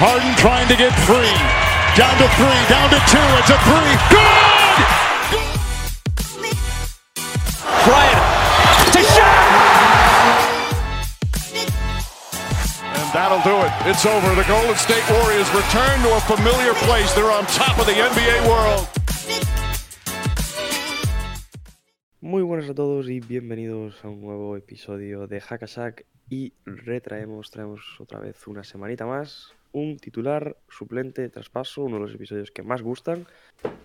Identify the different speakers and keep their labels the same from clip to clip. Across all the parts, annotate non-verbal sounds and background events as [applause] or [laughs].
Speaker 1: Harden trying to get free. Down to three, down to two. It's a three. Good!
Speaker 2: Bryant to shot.
Speaker 1: And that'll do it. It's over. The Golden State Warriors return to a familiar place. They're on top of the NBA world.
Speaker 3: Muy buenas a todos y bienvenidos a un nuevo episodio de Hackasack y retraemos, traemos otra vez una semanita más, un titular, suplente, traspaso, uno de los episodios que más gustan,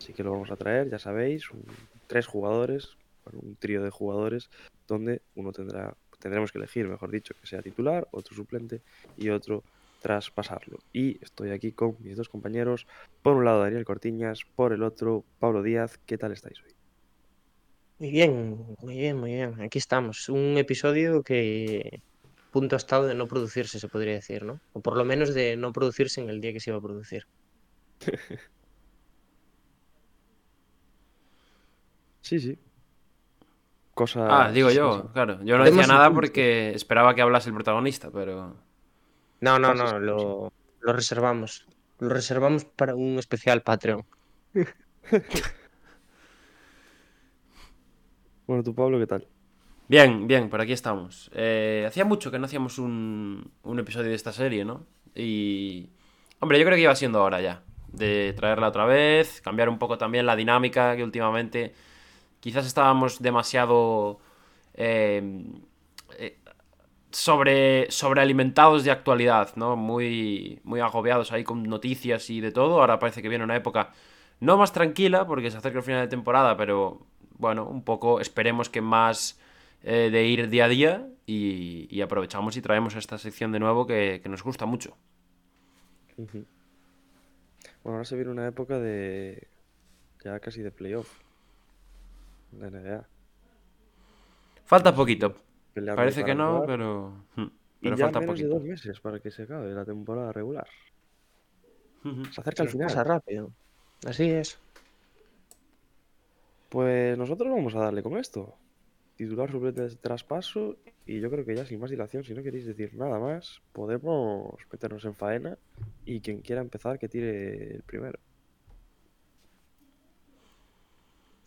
Speaker 3: así que lo vamos a traer, ya sabéis, un- tres jugadores, bueno, un trío de jugadores, donde uno tendrá, tendremos que elegir, mejor dicho, que sea titular, otro suplente y otro traspasarlo. Y estoy aquí con mis dos compañeros, por un lado Daniel Cortiñas, por el otro Pablo Díaz, ¿qué tal estáis hoy?
Speaker 4: Muy bien, muy bien, muy bien. Aquí estamos. Un episodio que punto ha estado de no producirse, se podría decir, ¿no? O por lo menos de no producirse en el día que se iba a producir. [laughs]
Speaker 3: Sí, sí. Cosas.
Speaker 5: Ah, digo yo, claro. Yo no
Speaker 4: Podemos
Speaker 5: decía nada porque esperaba que hablase el protagonista, pero.
Speaker 4: No, no, no, lo, lo reservamos. Lo reservamos para un especial Patreon. [laughs]
Speaker 3: Bueno, tú, Pablo, ¿qué tal?
Speaker 5: Bien, bien, por aquí estamos. Eh, hacía mucho que no hacíamos un, un episodio de esta serie, ¿no? Y. Hombre, yo creo que iba siendo hora ya. De traerla otra vez, cambiar un poco también la dinámica que últimamente. Quizás estábamos demasiado. eh, eh, sobre, sobrealimentados de actualidad, ¿no? Muy, muy agobiados ahí con noticias y de todo. Ahora parece que viene una época no más tranquila, porque se acerca el final de temporada, pero bueno, un poco esperemos que más eh, de ir día a día y, y aprovechamos y traemos esta sección de nuevo que, que nos gusta mucho.
Speaker 3: Bueno, ahora se viene una época de. ya casi de playoff. De NBA.
Speaker 5: Falta poquito. Parece que no,
Speaker 3: jugar,
Speaker 5: pero, hmm,
Speaker 3: Y
Speaker 5: pero
Speaker 3: ya
Speaker 5: falta
Speaker 3: menos de
Speaker 5: poquito.
Speaker 3: dos meses para que se acabe la temporada regular. Se acerca
Speaker 4: nos
Speaker 3: final.
Speaker 4: pasa rápido. Así es.
Speaker 3: Pues nosotros vamos a darle con esto. Titular suplente de traspaso. Y yo creo que ya sin más dilación, si no queréis decir nada más, podemos meternos en faena. Y quien quiera empezar, que tire el primero.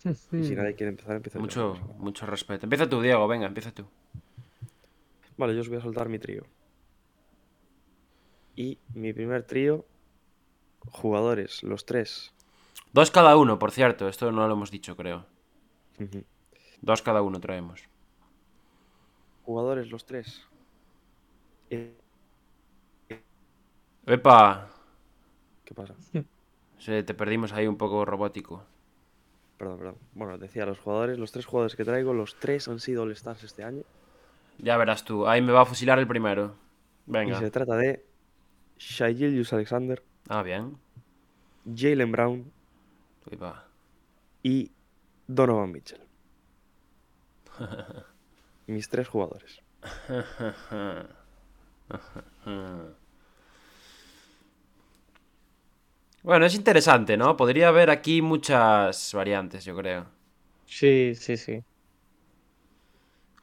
Speaker 3: Y si nadie quiere empezar, empieza.
Speaker 5: Mucho, mucho respeto. Empieza tú, Diego, venga, empieza tú.
Speaker 3: Vale, yo os voy a soltar mi trío. Y mi primer trío, jugadores, los tres.
Speaker 5: Dos cada uno, por cierto, esto no lo hemos dicho, creo. Dos cada uno traemos.
Speaker 3: Jugadores, los tres. Eh,
Speaker 5: Epa,
Speaker 3: ¿Qué pasa? [laughs]
Speaker 5: se te perdimos ahí un poco robótico.
Speaker 3: Perdón, perdón. Bueno, decía, los jugadores, los tres jugadores que traigo, los tres han sido All-Stars este año.
Speaker 5: Ya verás tú, ahí me va a fusilar el primero.
Speaker 3: Y
Speaker 5: Venga.
Speaker 3: se trata de Shai Gilgeous Alexander,
Speaker 5: Ah, bien.
Speaker 3: Jalen Brown
Speaker 5: va.
Speaker 3: y Donovan Mitchell. [laughs] Mis tres jugadores. [laughs]
Speaker 5: Bueno, es interesante, ¿no? Podría haber aquí muchas variantes, yo creo.
Speaker 4: Sí, sí, sí.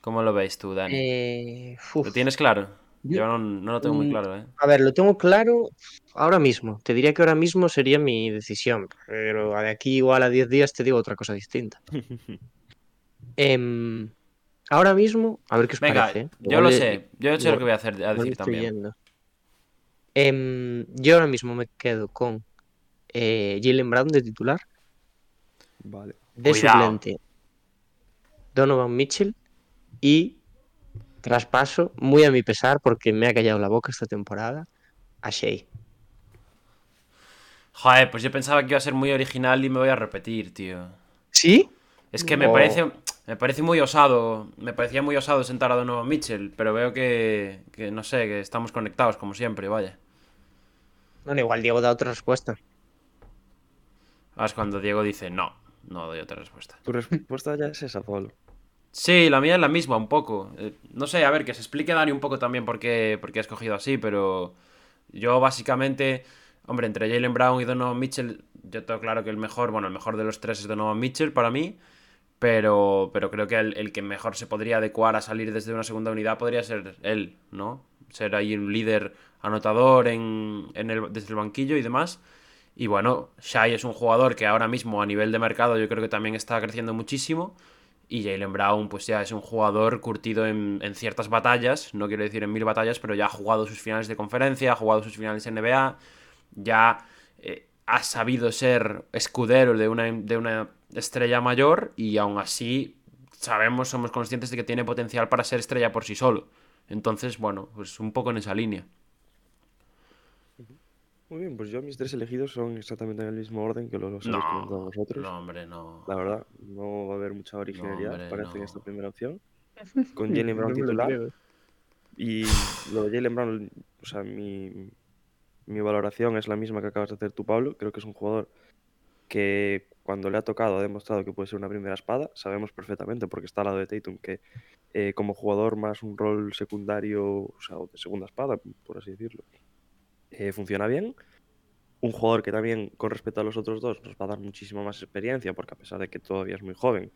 Speaker 5: ¿Cómo lo veis tú, Dani?
Speaker 4: Eh.
Speaker 5: ¿Lo tienes claro?
Speaker 4: yo-
Speaker 5: Yo no, no lo tengo muy
Speaker 4: Mm,
Speaker 5: claro, ¿eh?
Speaker 4: A ver, lo tengo claro ahora mismo. Te diría que ahora mismo sería mi decisión, pero de aquí igual a 10 días te digo otra cosa distinta. [laughs] Em, ahora mismo, a ver qué os
Speaker 5: Venga,
Speaker 4: parece. ¿eh?
Speaker 5: yo lo
Speaker 4: le-
Speaker 5: sé. Yo sé lo que voy a hacer a decir
Speaker 4: estoy
Speaker 5: también.
Speaker 4: yendo. Em, yo ahora mismo me quedo con eh, Jalen Brown de titular,
Speaker 3: Vale.
Speaker 4: de
Speaker 5: Cuidado.
Speaker 4: suplente Donovan Mitchell y traspaso, muy a mi pesar, porque me ha callado la boca esta temporada, a Shea.
Speaker 5: Joder, pues yo pensaba que iba a ser muy original y me voy a repetir, tío.
Speaker 4: ¿Sí?
Speaker 5: Es que me
Speaker 4: Oh.
Speaker 5: parece me parece muy osado, me parecía muy osado sentar a Donovan Mitchell, pero veo que, que no sé, que estamos conectados como siempre, vaya.
Speaker 4: Bueno, igual Diego da otra respuesta.
Speaker 5: Ah, es cuando Diego dice no, no doy otra respuesta.
Speaker 3: Tu respuesta ya es esa, Pablo.
Speaker 5: Sí, la mía es la misma, un poco. Eh, no sé, a ver, que se explique Dani un poco también por qué, por qué ha escogido así, pero yo básicamente, hombre, entre Jalen Brown y Donovan Mitchell, yo tengo claro que el mejor, bueno, el mejor de los tres es Donovan Mitchell para mí, pero, pero creo que el, el que mejor se podría adecuar a salir desde una segunda unidad podría ser él, ¿no? ser ahí un líder anotador en, en el, desde el banquillo y demás. Y bueno, Shai es un jugador que ahora mismo a nivel de mercado yo creo que también está creciendo muchísimo. Y Jalen Brown, pues ya es un jugador curtido en, en, ciertas batallas, no quiero decir en mil batallas, pero ya ha jugado sus finales de conferencia, ha jugado sus finales NBA, ya eh, ha sabido ser escudero de una, de una estrella mayor y aún así sabemos, somos conscientes de que tiene potencial para ser estrella por sí solo. Entonces, bueno, pues un poco en esa línea.
Speaker 3: Muy bien, pues yo mis tres elegidos son exactamente en el mismo orden que los habéis
Speaker 5: No,
Speaker 3: comentado vosotros.
Speaker 5: no, hombre, no.
Speaker 3: La verdad, no va a haber mucha originalidad,
Speaker 5: hombre,
Speaker 3: parece, en
Speaker 5: no.
Speaker 3: esta primera opción. [laughs] Con Jalen Brown
Speaker 4: lo
Speaker 3: titular. Y lo de Jalen Brown, o sea, mi, mi valoración es la misma que acabas de hacer tú, Pablo. Creo que es un jugador que cuando le ha tocado ha demostrado que puede ser una primera espada. Sabemos perfectamente, porque está al lado de Tatum, que eh, como jugador más un rol secundario, o sea, de segunda espada, por así decirlo, eh, funciona bien. Un jugador que también, con respecto a los otros dos, nos va a dar muchísima más experiencia, porque a pesar de que todavía es muy joven,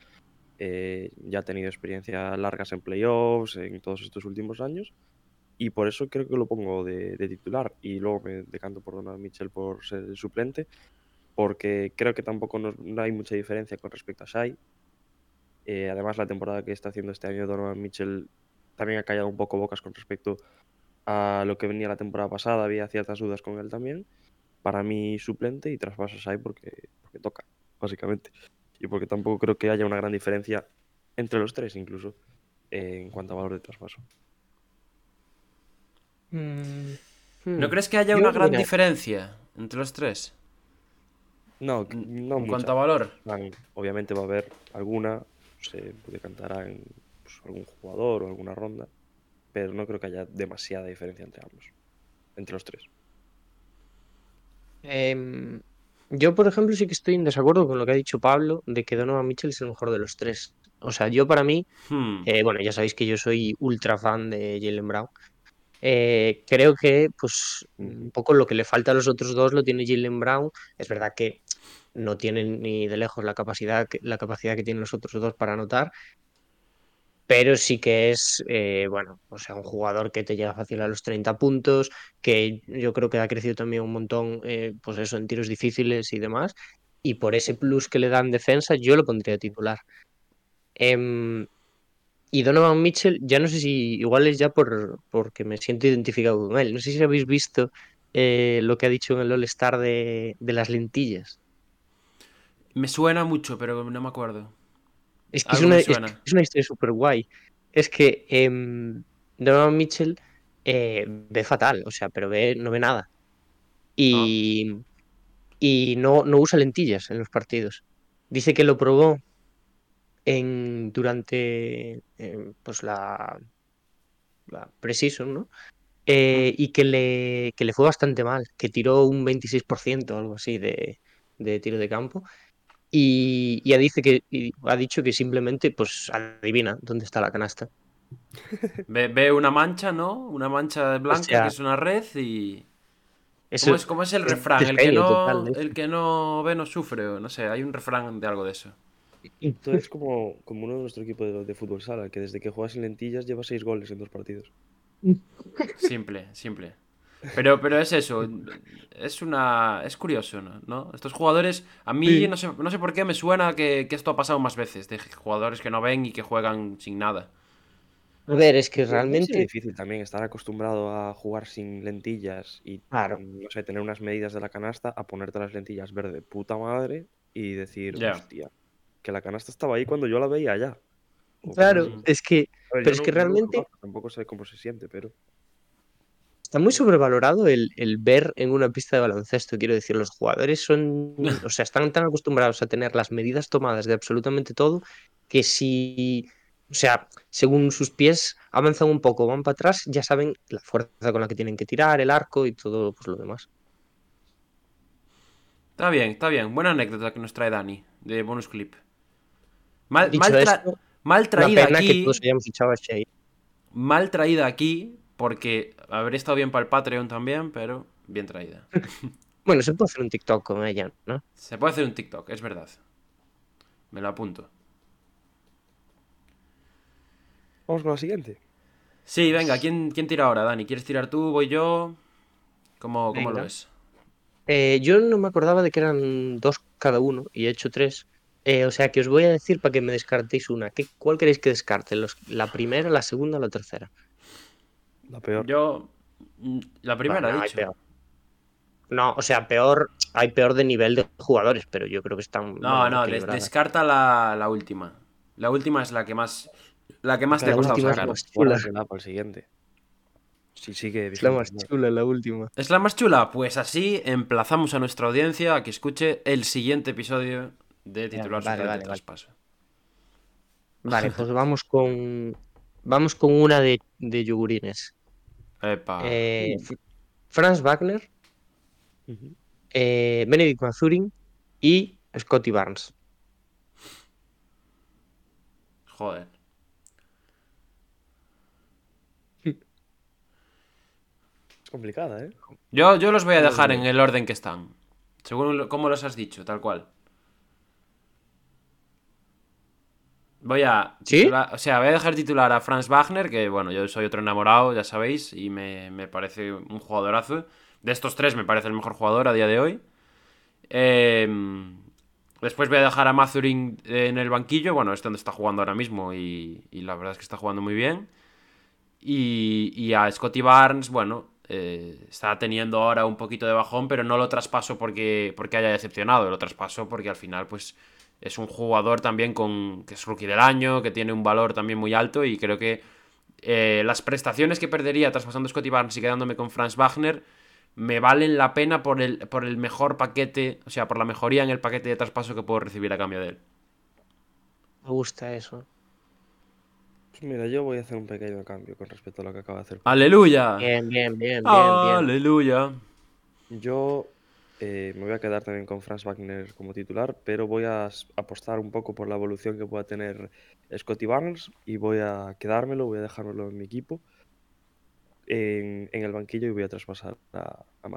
Speaker 3: eh, ya ha tenido experiencias largas en playoffs en todos estos últimos años. Y por eso creo que lo pongo de, de titular. Y luego me decanto por Donovan Mitchell por ser el suplente. Porque creo que tampoco nos- no hay mucha diferencia con respecto a Shai. Eh, además, la temporada que está haciendo este año Donovan Mitchell también ha callado un poco bocas con respecto a lo que venía la temporada pasada. Había ciertas dudas con él también. Para mí, suplente y traspaso a Shai porque, porque toca, básicamente. Y porque tampoco creo que haya una gran diferencia entre los tres, incluso, eh, en cuanto a valor de traspaso.
Speaker 4: Mm,
Speaker 5: ¿No
Speaker 4: hmm.
Speaker 5: crees que haya
Speaker 4: Yo,
Speaker 5: una gran
Speaker 4: mira,
Speaker 5: diferencia entre los tres?
Speaker 3: No, no
Speaker 5: en
Speaker 3: mucha.
Speaker 5: cuanto a valor.
Speaker 3: obviamente va a haber alguna, se decantará en pues, algún jugador o alguna ronda, pero no creo que haya demasiada diferencia entre ambos, entre los tres.
Speaker 4: Em, yo, por ejemplo, sí que estoy en desacuerdo con lo que ha dicho Pablo de que Donovan Mitchell es el mejor de los tres. O sea, yo para mí,
Speaker 5: Hmm.
Speaker 4: eh, bueno, ya sabéis que yo soy ultra fan de Jalen Brown. Eh, creo que, pues, un poco lo que le falta a los otros dos lo tiene Jalen Brown. Es verdad que no tienen ni de lejos la capacidad la capacidad que tienen los otros dos para anotar, pero sí que es, eh, bueno, o sea, un jugador que te llega fácil a los 30 puntos, que yo creo que ha crecido también un montón, eh, pues eso, en tiros difíciles y demás, y por ese plus que le da en defensa, yo lo pondría titular. Em, y Donovan Mitchell, ya no sé si, igual es ya por, porque me siento identificado con él, no sé si habéis visto eh, lo que ha dicho en el All-Star de, de las lentillas.
Speaker 5: Me suena mucho, pero no me acuerdo.
Speaker 4: Es que es una,
Speaker 5: me
Speaker 4: es que
Speaker 5: suena.
Speaker 4: es una historia súper guay. Es que em, Donovan Mitchell eh, ve fatal, o sea, pero ve, no ve nada. Y, y no, no usa lentillas en los partidos. Dice que lo probó en, durante pues la, la preseason, ¿no? Eh, y que le, que le fue bastante mal, que tiró un 26% o algo así de, de tiro de campo. Y ya dice que y ha dicho que simplemente pues adivina dónde está la canasta. [laughs]
Speaker 5: Ve, ve una mancha, ¿no? Una mancha blanca
Speaker 4: sea,
Speaker 5: que es una red y.
Speaker 4: Eso
Speaker 5: ¿Cómo es, cómo es el refrán? El que, no,
Speaker 4: total, ¿eh?
Speaker 5: el que no ve no sufre, o no sé, hay un refrán de algo de eso.
Speaker 3: Tú eres [laughs] como, como uno de nuestro equipo de, de fútbol sala, que desde que juega sin lentillas lleva seis goles en dos partidos.
Speaker 5: Simple, simple. Pero, pero es eso, es una. Es curioso, ¿no? ¿No? Estos jugadores, a mí
Speaker 4: Sí.
Speaker 5: no, sé, no sé por qué me suena que, que esto ha pasado más veces, de jugadores que no ven y que juegan sin nada.
Speaker 4: A ver, es que realmente,
Speaker 3: difícil también estar acostumbrado a jugar sin lentillas y
Speaker 4: Claro.
Speaker 3: no sé, tener unas medidas de la canasta, a ponerte las lentillas verde puta madre y decir,
Speaker 5: Ya.
Speaker 3: hostia, que la canasta estaba ahí cuando yo la veía allá. O
Speaker 4: claro, es que
Speaker 3: ver,
Speaker 4: pero es
Speaker 3: no-
Speaker 4: que realmente
Speaker 3: tampoco sé cómo se siente, pero
Speaker 4: está muy sobrevalorado el, el ver en una pista de baloncesto, quiero decir, los jugadores son, [laughs] o sea, están tan acostumbrados a tener las medidas tomadas de absolutamente todo que si, o sea, según sus pies avanzan un poco, van para atrás, ya saben la fuerza con la que tienen que tirar, el arco y todo pues, lo demás.
Speaker 5: Está bien, está bien. Buena anécdota que nos trae Dani, de bonus clip. Mal,
Speaker 4: Dicho
Speaker 5: mal, tra-
Speaker 4: esto,
Speaker 5: mal
Speaker 4: Una
Speaker 5: traída
Speaker 4: pena que
Speaker 5: aquí.
Speaker 4: todos hayamos echado a Shea.
Speaker 5: Mal traída aquí, porque habría estado bien para el Patreon también, pero bien traída. [laughs]
Speaker 4: Bueno, se puede hacer un TikTok con ella, ¿no?
Speaker 5: Se puede hacer un TikTok, es verdad. Me lo apunto.
Speaker 3: vamos con la siguiente.
Speaker 5: Sí, venga, ¿quién, quién tira ahora, Dani? ¿Quieres tirar tú? ¿Voy yo? ¿Cómo, cómo lo ves?
Speaker 4: Eh, yo no me acordaba de que eran dos cada uno y he hecho tres. Eh, o sea que os voy a decir para que me descartéis una. ¿Qué, ¿Cuál queréis que descarte? Los- ¿La primera, la segunda o la tercera?
Speaker 3: La peor.
Speaker 5: Yo. mm, La primera,
Speaker 4: Bueno,
Speaker 5: he
Speaker 4: hay
Speaker 5: dicho.
Speaker 4: peor. No, o sea, peor, hay peor de nivel de jugadores, pero yo creo que están.
Speaker 5: No, no, des- descarta la, la última. La última es la que más. La que más te ha costado
Speaker 4: es
Speaker 5: sacar.
Speaker 4: más
Speaker 3: Bueno,
Speaker 4: chula.
Speaker 3: que la para el siguiente. Sí, sigue
Speaker 4: Es la más
Speaker 3: ¿no?
Speaker 4: chula, la última.
Speaker 5: ¿Es la más chula? Pues así emplazamos a nuestra audiencia a que escuche el siguiente episodio de titular
Speaker 4: vale, vale, vale.
Speaker 5: traspaso.
Speaker 4: Vale, [laughs] pues vamos con. Vamos con una de, de yogurines.
Speaker 5: Epa.
Speaker 4: Eh, Franz Wagner, eh, Benedict Mazurin y Scotty Barnes.
Speaker 5: Joder.
Speaker 3: Es [laughs] complicada, ¿eh?
Speaker 5: Yo, yo los voy a dejar en el orden que están. Según cómo los has dicho, tal cual. Voy a.
Speaker 4: ¿Sí?
Speaker 5: o sea, voy a dejar titular a Franz Wagner, que bueno, yo soy otro enamorado, ya sabéis, y me, me parece un jugadorazo. De estos tres me parece el mejor jugador a día de hoy. Em, después voy a dejar a Mazurin en el banquillo. Bueno, es donde está jugando ahora mismo y, y la verdad es que está jugando muy bien. Y, y a Scotty Barnes, bueno, eh, está teniendo ahora un poquito de bajón, pero no lo traspaso porque, porque haya decepcionado, lo traspaso porque al final, pues, es un jugador también con que es rookie del año, que tiene un valor también muy alto y creo que eh, las prestaciones que perdería traspasando a Scotty Barnes y quedándome con Franz Wagner me valen la pena por el, por el mejor paquete, o sea, por la mejoría en el paquete de traspaso que puedo recibir a cambio de él.
Speaker 4: Me gusta eso.
Speaker 3: Pues mira, yo voy a hacer un pequeño cambio con respecto a lo que acaba de hacer.
Speaker 5: ¡Aleluya!
Speaker 4: Bien, bien, bien, bien, bien.
Speaker 5: ¡Aleluya!
Speaker 3: Yo eh, me voy a quedar también con Franz Wagner como titular, pero voy a apostar un poco por la evolución que pueda tener Scotty Barnes y voy a quedármelo, voy a dejármelo en mi equipo en, el banquillo y voy a traspasar a, a.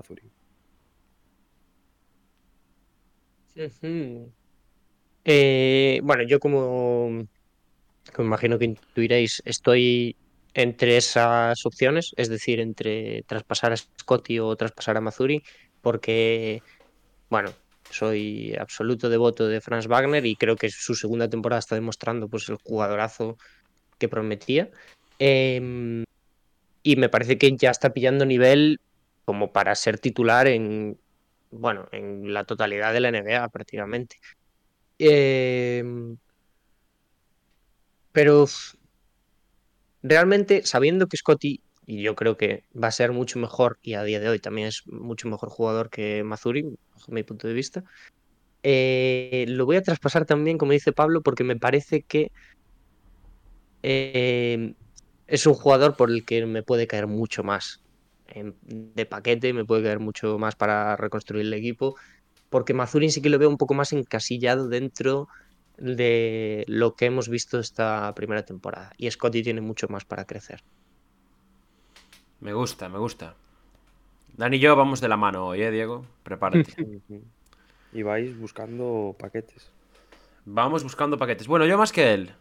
Speaker 4: Eh, bueno, yo como, como imagino que intuiréis, estoy entre esas opciones, es decir, entre traspasar a Scotty o traspasar a Mazuri, porque, bueno, soy absoluto devoto de Franz Wagner y creo que su segunda temporada está demostrando pues el jugadorazo que prometía. Em, y me parece que ya está pillando nivel como para ser titular en, bueno, en la totalidad de la NBA prácticamente. Em, pero realmente, sabiendo que Scotty, y yo creo que va a ser mucho mejor, y a día de hoy también es mucho mejor jugador que Mazuri, bajo mi punto de vista, eh, lo voy a traspasar también, como dice Pablo, porque me parece que eh, es un jugador por el que me puede caer mucho más en- de paquete, me puede caer mucho más para reconstruir el equipo, porque Mazurin sí que lo veo un poco más encasillado dentro de lo que hemos visto esta primera temporada. Y Scotty tiene mucho más para crecer.
Speaker 5: Me gusta, me gusta. Dani y yo vamos de la mano hoy, ¿eh, Diego? Prepárate. [laughs]
Speaker 3: Y vais buscando paquetes.
Speaker 5: Vamos buscando paquetes. Bueno, yo más que él.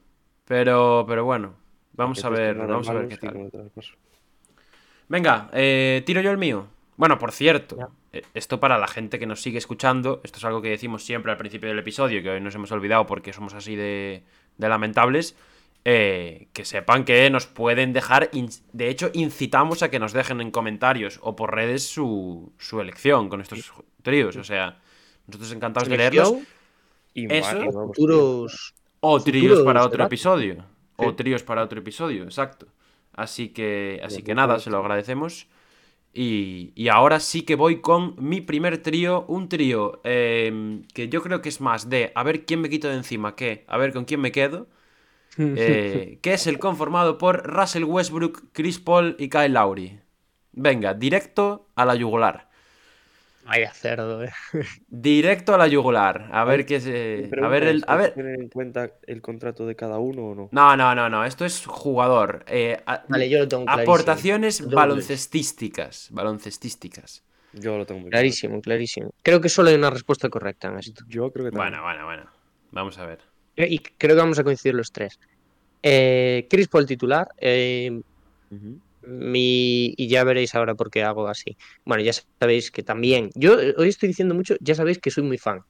Speaker 5: Pero, pero bueno. Vamos a ver, vamos a ver qué tal. Venga, eh, tiro yo el mío. Bueno, por cierto,
Speaker 4: Ya.
Speaker 5: eh, esto para la gente que nos sigue escuchando, esto es algo que decimos siempre al principio del episodio, que hoy nos hemos olvidado porque somos así de, de lamentables, eh, que sepan que nos pueden dejar, de hecho incitamos a que nos dejen en comentarios o por redes su, su elección con estos tríos, o sea, nosotros encantados de leerlos,
Speaker 3: Y
Speaker 5: Eso,
Speaker 4: futuros.
Speaker 5: o tríos
Speaker 4: futuros
Speaker 5: para otro
Speaker 4: debates.
Speaker 5: episodio, o tríos para otro episodio, exacto. Así que, así que nada, se lo agradecemos. Y, y ahora sí que voy con mi primer trío, un trío eh, que yo creo que es más de a ver quién me quito de encima que a ver con quién me quedo, eh, que es el conformado por Russell Westbrook, Chris Paul y Kyle Lowry. Venga, directo a la yugular.
Speaker 4: Vaya cerdo, eh.
Speaker 5: Directo a la yugular. A ver qué se. A ver el.
Speaker 3: es,
Speaker 5: A
Speaker 3: ¿hay que
Speaker 5: ver.
Speaker 3: tener en cuenta el contrato de cada uno o no?
Speaker 5: No, no, no, no. Esto es jugador. Eh, a-
Speaker 4: Vale, yo lo tengo clarísimo.
Speaker 5: Aportaciones baloncestísticas. Baloncestísticas.
Speaker 3: Yo lo tengo muy claro.
Speaker 4: Clarísimo, clarísimo. Creo que solo hay una respuesta correcta en esto.
Speaker 3: Yo creo que también.
Speaker 5: Bueno, bueno, bueno. Vamos a ver.
Speaker 4: Y creo que vamos a coincidir los tres. Eh, Chris Paul titular. eh. Mi, y ya veréis ahora por qué hago así. Bueno, ya sabéis que también. Yo eh, hoy estoy diciendo mucho, ya sabéis que soy muy fan.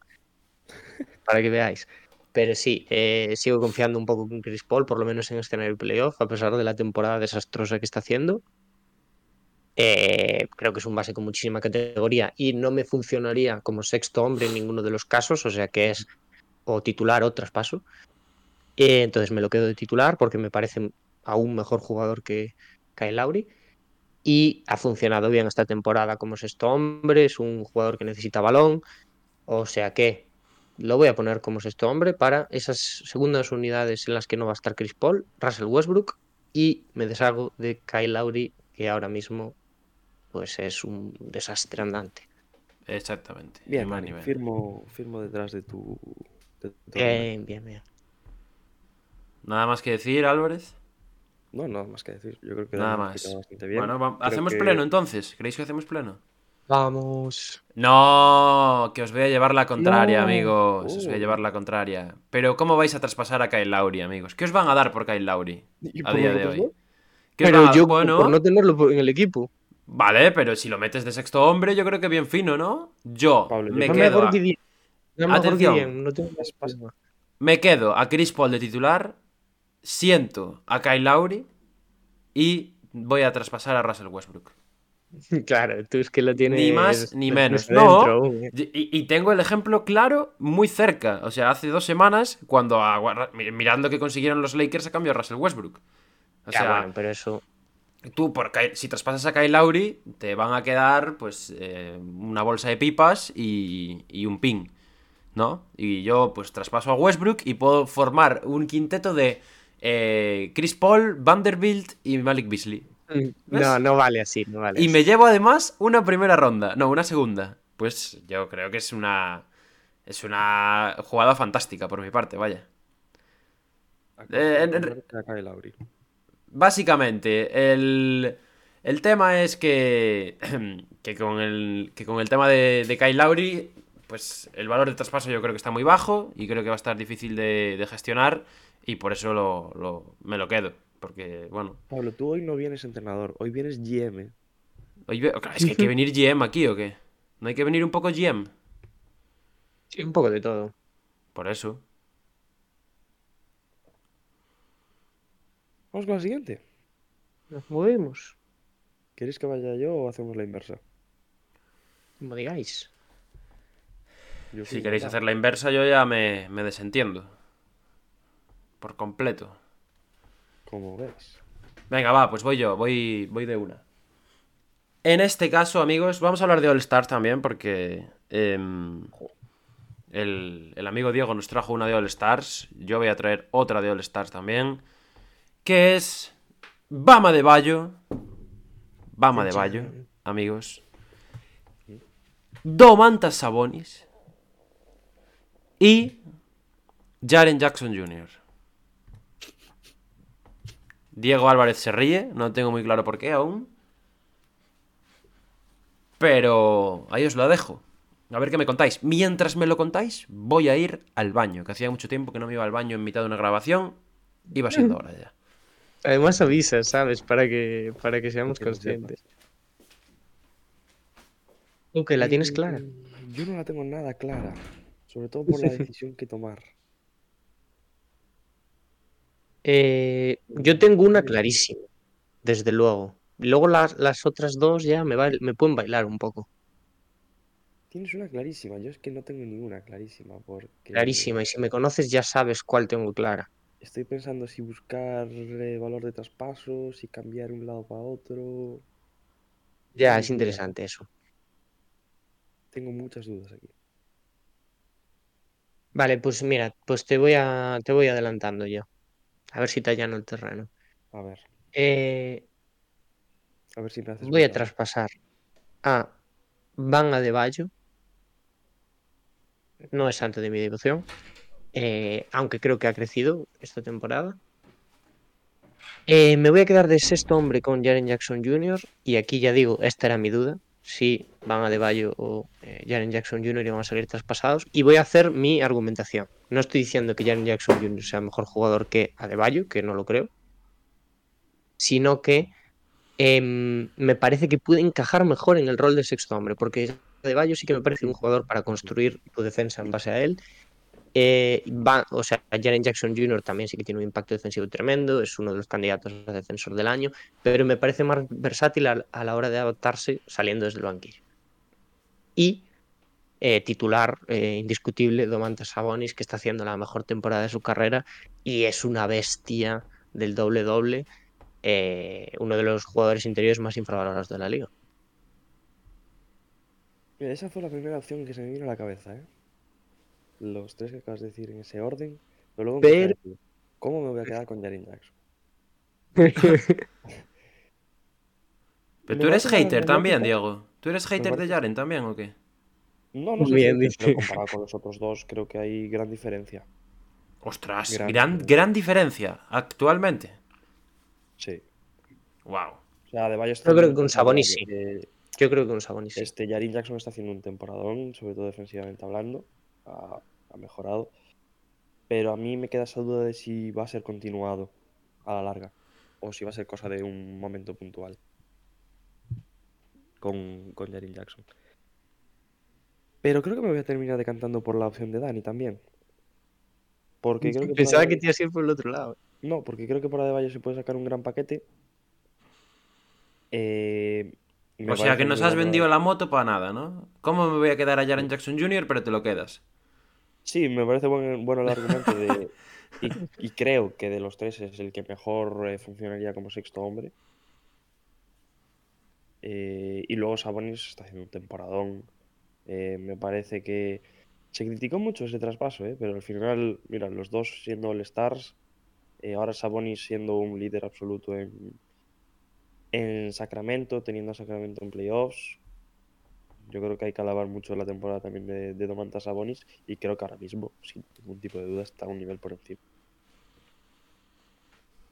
Speaker 4: [laughs] Para que veáis. Pero sí, eh, sigo confiando un poco con Chris Paul, por lo menos en escenario playoff, a pesar de la temporada desastrosa que está haciendo. Eh, creo que es un base con muchísima categoría y no me funcionaría como sexto hombre en ninguno de los casos, o sea que es o titular o traspaso. Eh, entonces me lo quedo de titular porque me parece aún mejor jugador que Kyle Lowry. Y ha funcionado bien esta temporada como sexto hombre, es un jugador que necesita balón. O sea que lo voy a poner como sexto hombre para esas segundas unidades en las que no va a estar Chris Paul, Russell Westbrook y me deshago de Kyle Lowry, que ahora mismo pues es un desastre andante.
Speaker 5: Exactamente.
Speaker 3: Bien, Dani, firmo, firmo detrás de tu.
Speaker 4: Bien, bien, bien.
Speaker 5: Nada más que decir, Álvarez.
Speaker 3: No, nada más que decir. Yo creo que
Speaker 5: Nada más.
Speaker 3: explicado bastante bien.
Speaker 5: Bueno, ¿hacemos
Speaker 3: que-
Speaker 5: pleno entonces? ¿Creéis que hacemos pleno?
Speaker 4: Vamos.
Speaker 5: No, que os voy a llevar la contraria,
Speaker 3: No.
Speaker 5: amigos. Os voy a
Speaker 3: Oh.
Speaker 5: llevar la contraria. Pero, ¿cómo vais a traspasar a Kyle Lowry, amigos? ¿Qué os van a dar por Kyle Lowry
Speaker 3: ¿Y
Speaker 5: a día de hoy?
Speaker 3: no?
Speaker 5: ¿Qué os
Speaker 4: Pero
Speaker 5: a-
Speaker 4: yo,
Speaker 5: bueno,
Speaker 4: por no tenerlo en el equipo.
Speaker 5: vale, pero si lo metes de sexto hombre, yo creo que bien fino, ¿no? Yo
Speaker 3: Pablo, yo
Speaker 5: me
Speaker 3: que
Speaker 5: quedo,
Speaker 4: mejor
Speaker 5: a,
Speaker 4: que Dien. No
Speaker 5: Atención.
Speaker 4: No tengo más
Speaker 5: me quedo a Chris Paul de titular, siento a Kyle Lowry y voy a traspasar a Russell Westbrook. [laughs]
Speaker 4: Claro, tú es que lo tienes.
Speaker 5: Ni más ni [laughs] menos. No.
Speaker 4: ¿eh?
Speaker 5: Y, y tengo el ejemplo claro muy cerca. O sea, hace dos semanas, cuando a- mirando que consiguieron los Lakers a cambio de Russell Westbrook. O
Speaker 4: Ya,
Speaker 5: sea,
Speaker 4: bueno, pero eso.
Speaker 5: tú por si traspasas a Kyle Lowry, te van a quedar pues eh, una bolsa de pipas y, y un pin. ¿No? Y yo pues traspaso a Westbrook y puedo formar un quinteto de eh, Chris Paul, Vanderbilt y Malik Beasley.
Speaker 4: No, no vale así, no vale
Speaker 5: Y
Speaker 4: así.
Speaker 5: me llevo además una primera ronda. No, una segunda. Pues yo creo que es una. Es una jugada fantástica por mi parte, vaya. Eh, en-. Básicamente, el. El tema es que. [clears throat] Que con el. Que con el tema de, de Kyle Lowry. Pues el valor de traspaso yo creo que está muy bajo. Y creo que va a estar difícil de, de gestionar. Y por eso lo, lo- me lo quedo. Porque, bueno.
Speaker 3: Pablo, tú hoy no vienes entrenador, hoy vienes GM.
Speaker 5: Oye, es que hay que venir GM aquí o qué. ¿No hay que venir un poco GM?
Speaker 4: Sí, un poco de todo.
Speaker 5: Por eso.
Speaker 3: Vamos con la siguiente.
Speaker 4: Nos movemos,
Speaker 3: ¿Queréis que vaya yo o hacemos la inversa?
Speaker 4: como digáis.
Speaker 3: Yo
Speaker 5: Si queréis hacer la inversa, yo ya me, me desentiendo. Por completo.
Speaker 3: Como veis.
Speaker 5: Venga, va, pues voy yo, voy, voy de una. En este caso, amigos, vamos a hablar de All Stars también, porque em, el, el amigo Diego nos trajo una de All Stars. Yo voy a traer otra de All Stars también. Que es Bama de Bayo. Bama de Bayo, amigos. Domantas Sabonis. Y Jaren Jackson Jr. Diego Álvarez se ríe, no tengo muy claro por qué aún. Pero ahí os lo dejo. A ver qué me contáis. Mientras me lo contáis, voy a ir al baño, que hacía mucho tiempo que no me iba al baño en mitad de una grabación. Iba siendo hora ya.
Speaker 4: Además avisas, ¿sabes? Para que, para que seamos
Speaker 3: Que
Speaker 4: conscientes. ¿Tú que la tienes clara?
Speaker 3: Yo no la tengo nada clara. Sobre todo por la decisión que tomar.
Speaker 4: Eh, yo tengo una clarísima, desde luego. Luego las, las otras dos ya me, bail- me pueden bailar un poco.
Speaker 3: Tienes una clarísima. Yo es que no tengo ninguna clarísima. Porque
Speaker 4: Clarísima. Y si me conoces ya sabes cuál tengo clara.
Speaker 3: Estoy pensando si buscar eh, valor de traspaso, si cambiar un lado para otro.
Speaker 4: Ya, es interesante eso.
Speaker 3: Tengo muchas dudas aquí.
Speaker 4: Vale, pues mira, pues te voy a, te voy adelantando yo. A ver si te allano el terreno.
Speaker 3: A ver,
Speaker 4: Eh,
Speaker 3: a ver si me haces
Speaker 4: voy a traspasar a Van Adebayo. No es santo de mi devoción. eh, aunque creo que ha crecido esta temporada. Eh, me voy a quedar de sexto hombre con Jaren Jackson Jr. Y aquí ya digo, esta era mi duda. Si Van Adebayo o eh, Jaren Jackson Jr. iban a salir traspasados. Y voy a hacer mi argumentación. No estoy diciendo que Jaren Jackson Jr. sea mejor jugador que Adebayo, que no lo creo. Sino que em, me parece que puede encajar mejor en el rol de sexto hombre, porque de Bayo sí que me parece un jugador para construir tu defensa en base a él. Eh, va, o sea, Jaren Jackson Jr. también sí que tiene un impacto defensivo tremendo, es uno de los candidatos a defensor del año, pero me parece más versátil a, la hora de adaptarse saliendo desde el banquillo. Y eh, titular eh, indiscutible, Domantas Sabonis, que está haciendo la mejor temporada de su carrera y es una bestia del doble-doble, uno de los jugadores interiores más infravalorados de la liga.
Speaker 3: Esa fue la primera opción que se me vino a la cabeza, ¿eh? Los tres que acabas de decir en ese orden. Pero luego ¿cómo me voy a quedar con Jaren Jackson? [laughs]
Speaker 5: Pero tú eres hater también. Diego. ¿Tú eres hater de Jaren también o qué?
Speaker 3: No, no sé
Speaker 4: Bien,
Speaker 3: si
Speaker 4: dice.
Speaker 3: comparado con los otros dos, creo que hay gran diferencia.
Speaker 5: Ostras,
Speaker 3: Gran
Speaker 5: gran, gran diferencia actualmente.
Speaker 3: Sí.
Speaker 5: Wow.
Speaker 3: O sea, de Bayo
Speaker 4: Yo creo que con Sabonis sí. Yo creo que un Sabonis sí.
Speaker 3: Este Jaren Jackson está haciendo un temporadón, sobre todo defensivamente hablando. Ha, ha mejorado. Pero a mí me queda esa duda de si va a ser continuado a la larga. O si va a ser cosa de un momento puntual. Con, con Jaren Jackson. Pero creo que me voy a terminar decantando por la opción de Dani también. Porque creo que por
Speaker 4: Pensaba que te ibas a ir por el otro lado.
Speaker 3: No, porque creo que por Adebayo se puede sacar un gran paquete. Eh,
Speaker 5: O sea que nos has vendido la moto para nada, ¿no? ¿Cómo me voy a quedar a Jaren Jackson Jr., pero te lo quedas?
Speaker 3: Sí, me parece buen- bueno el argumento de... [laughs] Y, y creo que de los tres es el que mejor eh, funcionaría como sexto hombre. Eh, y luego Sabonis está haciendo un temporadón. Eh, me parece que se criticó mucho ese traspaso, eh, pero al final, mira, los dos siendo All-Stars, ahora Sabonis siendo un líder absoluto en, en Sacramento, teniendo a Sacramento en playoffs. Yo creo que hay que alabar mucho la temporada también de, de Domantas Sabonis y creo que ahora mismo, sin ningún tipo de duda, está a un nivel por encima.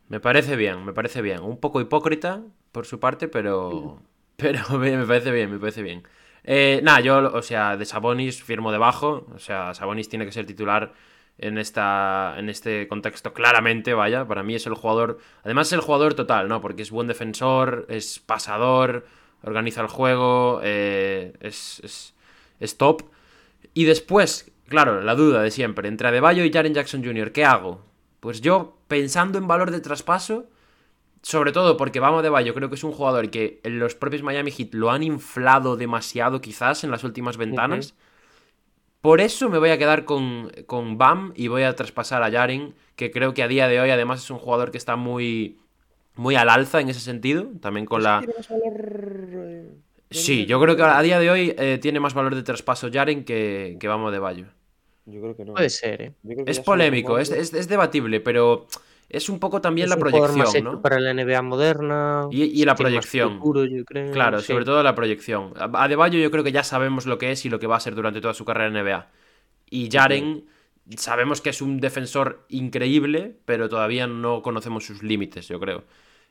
Speaker 5: Me parece bien, me parece bien. Un poco hipócrita por su parte, pero. [laughs] Pero [laughs] me parece bien, me parece bien. Eh, nada, yo, o sea, de Sabonis firmo debajo. O sea, Sabonis tiene que ser titular en, esta, en este contexto claramente, vaya. Para mí es el jugador. Además, es el jugador total, ¿no? Porque es buen defensor, es pasador, organiza el juego, eh, es, es, es top. Y después, claro, la duda de siempre, entre Adebayo y Jaren Jackson Jr., ¿qué hago? Pues yo, pensando en valor de traspaso, sobre todo porque Bama Adebayo creo que es un jugador que en los propios Miami Heat lo han inflado demasiado quizás en las últimas ventanas. Por eso me voy a quedar con, con Bam y voy a traspasar a Jaren, que creo que a día de hoy además es un jugador que está muy, muy al alza en ese sentido, también con la...
Speaker 3: ¿Tiene más valor, eh,
Speaker 5: Sí, yo creo que a día de hoy eh, tiene más valor de traspaso Jaren que, que Bama Adebayo.
Speaker 3: Yo creo que no.
Speaker 4: Puede ser, ¿eh?
Speaker 3: Yo creo que
Speaker 5: Es polémico, es, es- es debatible, pero es un poco también
Speaker 4: Es
Speaker 5: la
Speaker 4: un jugador más
Speaker 5: proyección, ¿no?
Speaker 4: para la NBA moderna.
Speaker 5: Y, y la proyección.
Speaker 4: futuro, yo creo,
Speaker 5: Claro,
Speaker 4: sí.
Speaker 5: sobre todo la proyección. A Adebayo yo creo que ya sabemos lo que es y lo que va a ser durante toda su carrera en NBA. Y Jaren sabemos que es un defensor increíble, pero todavía no conocemos sus límites, yo creo.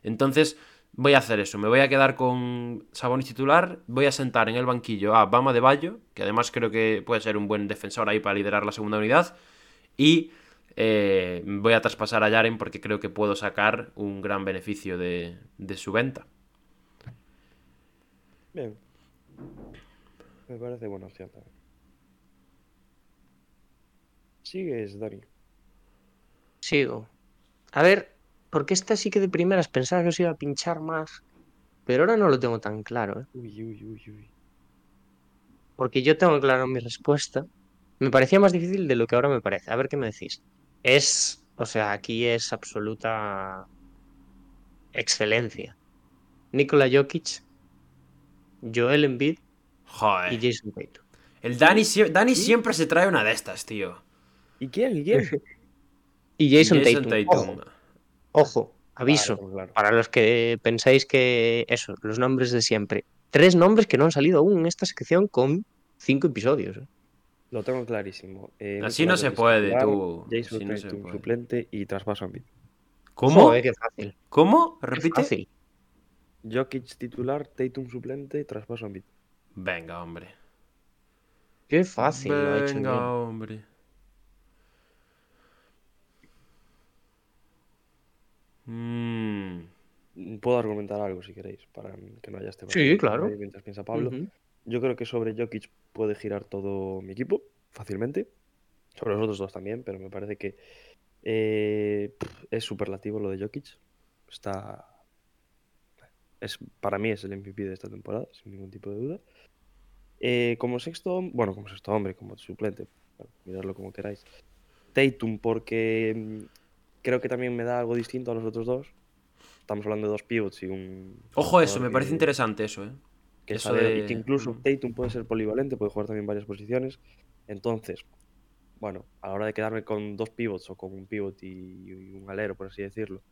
Speaker 5: Entonces, voy a hacer eso. Me voy a quedar con Sabonis titular, voy a sentar en el banquillo a Bama de Bayo, que además creo que puede ser un buen defensor ahí para liderar la segunda unidad. Y eh, voy a traspasar a Jaren porque creo que puedo sacar un gran beneficio de, de su venta.
Speaker 3: Bien. Me parece buena opción también. Sigues, Dani.
Speaker 4: Sigo. A ver, porque esta sí que de primeras pensaba que os iba a pinchar más, pero ahora no lo tengo tan claro, ¿eh?
Speaker 3: Uy, uy, uy, uy.
Speaker 4: Porque yo tengo claro mi respuesta. Me parecía más difícil de lo que ahora me parece. A ver qué me decís. Es, o sea, aquí es absoluta excelencia. Nikola Jokic, Joel Embiid
Speaker 5: Joder.
Speaker 4: y Jason Tatum.
Speaker 5: El Dani siempre se trae una de estas, tío.
Speaker 3: ¿Y quién? ¿Y quién? [laughs]
Speaker 4: Y Jason,
Speaker 5: Jason
Speaker 4: Tatum.
Speaker 5: Tatum.
Speaker 4: Ojo, ojo, aviso.
Speaker 3: Claro, claro.
Speaker 4: Para los que pensáis que eso, los nombres de siempre. Tres nombres que no han salido aún en esta sección con cinco episodios. ¿eh?
Speaker 3: Lo tengo clarísimo. Eh,
Speaker 5: Así no se puede,
Speaker 3: titular,
Speaker 5: tú.
Speaker 3: Jason
Speaker 5: Así no se
Speaker 3: Tatum
Speaker 5: puede.
Speaker 3: suplente y traspaso a Embiid.
Speaker 5: ¿Cómo?
Speaker 4: Joder, qué fácil.
Speaker 5: ¿Cómo? ¿Repite?
Speaker 4: fácil.
Speaker 3: Jokic titular, Tatum suplente y traspaso a Embiid.
Speaker 5: Venga, hombre.
Speaker 4: Qué fácil lo ha hecho.
Speaker 5: Venga,
Speaker 4: bien.
Speaker 5: Mm.
Speaker 3: puedo argumentar algo si queréis, para que no haya este
Speaker 4: Sí, claro.
Speaker 3: Mientras piensa Pablo. Yo creo que sobre Jokic puede girar todo mi equipo fácilmente. Sobre los otros dos también, pero me parece que eh, es superlativo lo de Jokic. Está. Es, para mí es el MVP de esta temporada, sin ningún tipo de duda. Eh, como sexto, bueno, como sexto hombre, como suplente, bueno, miradlo como queráis. Tatum, porque mm, creo que también me da algo distinto a los otros dos. Estamos hablando de dos pivots y un.
Speaker 5: Ojo eso, me parece interesante eso, ¿eh?
Speaker 3: que es
Speaker 5: Eso
Speaker 3: alero
Speaker 5: de-
Speaker 3: y que incluso. Tatum puede ser polivalente, puede jugar también varias posiciones. Entonces, bueno, a la hora de quedarme con dos pivots o con un pivot y, y un alero, por así decirlo,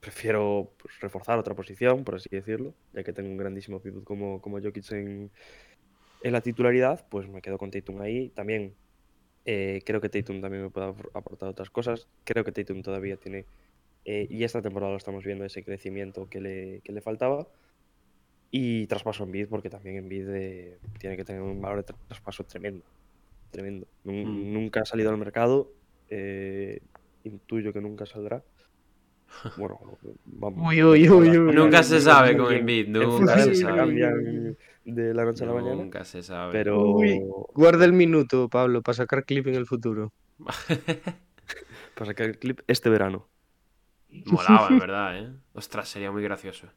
Speaker 3: prefiero pues, reforzar otra posición, por así decirlo, ya que tengo un grandísimo pivot como, como Jokic en, en la titularidad, pues me quedo con Tatum ahí. También eh, creo que Tatum también me puede apor- aportar otras cosas. Creo que Tatum todavía tiene, eh, y esta temporada lo estamos viendo, ese crecimiento que le, que le faltaba. Y traspaso en bid, porque también en bid tiene que tener un valor de traspaso tremendo. Tremendo.
Speaker 5: Mm.
Speaker 3: Nunca ha salido al mercado. eh, intuyo que nunca saldrá. Bueno, [laughs] vamos.
Speaker 4: Uy, uy, uy, uy.
Speaker 5: Nunca se sabe con Embiid, nunca
Speaker 4: se sabe.
Speaker 3: cambian de la noche a la mañana.
Speaker 5: Nunca se sabe.
Speaker 3: Pero
Speaker 4: Uy. Guarda el minuto, Pablo, para sacar clip en el futuro. [laughs]
Speaker 3: para sacar el clip este verano.
Speaker 5: Molaba, en [laughs] verdad, ¿eh? Ostras, sería muy gracioso.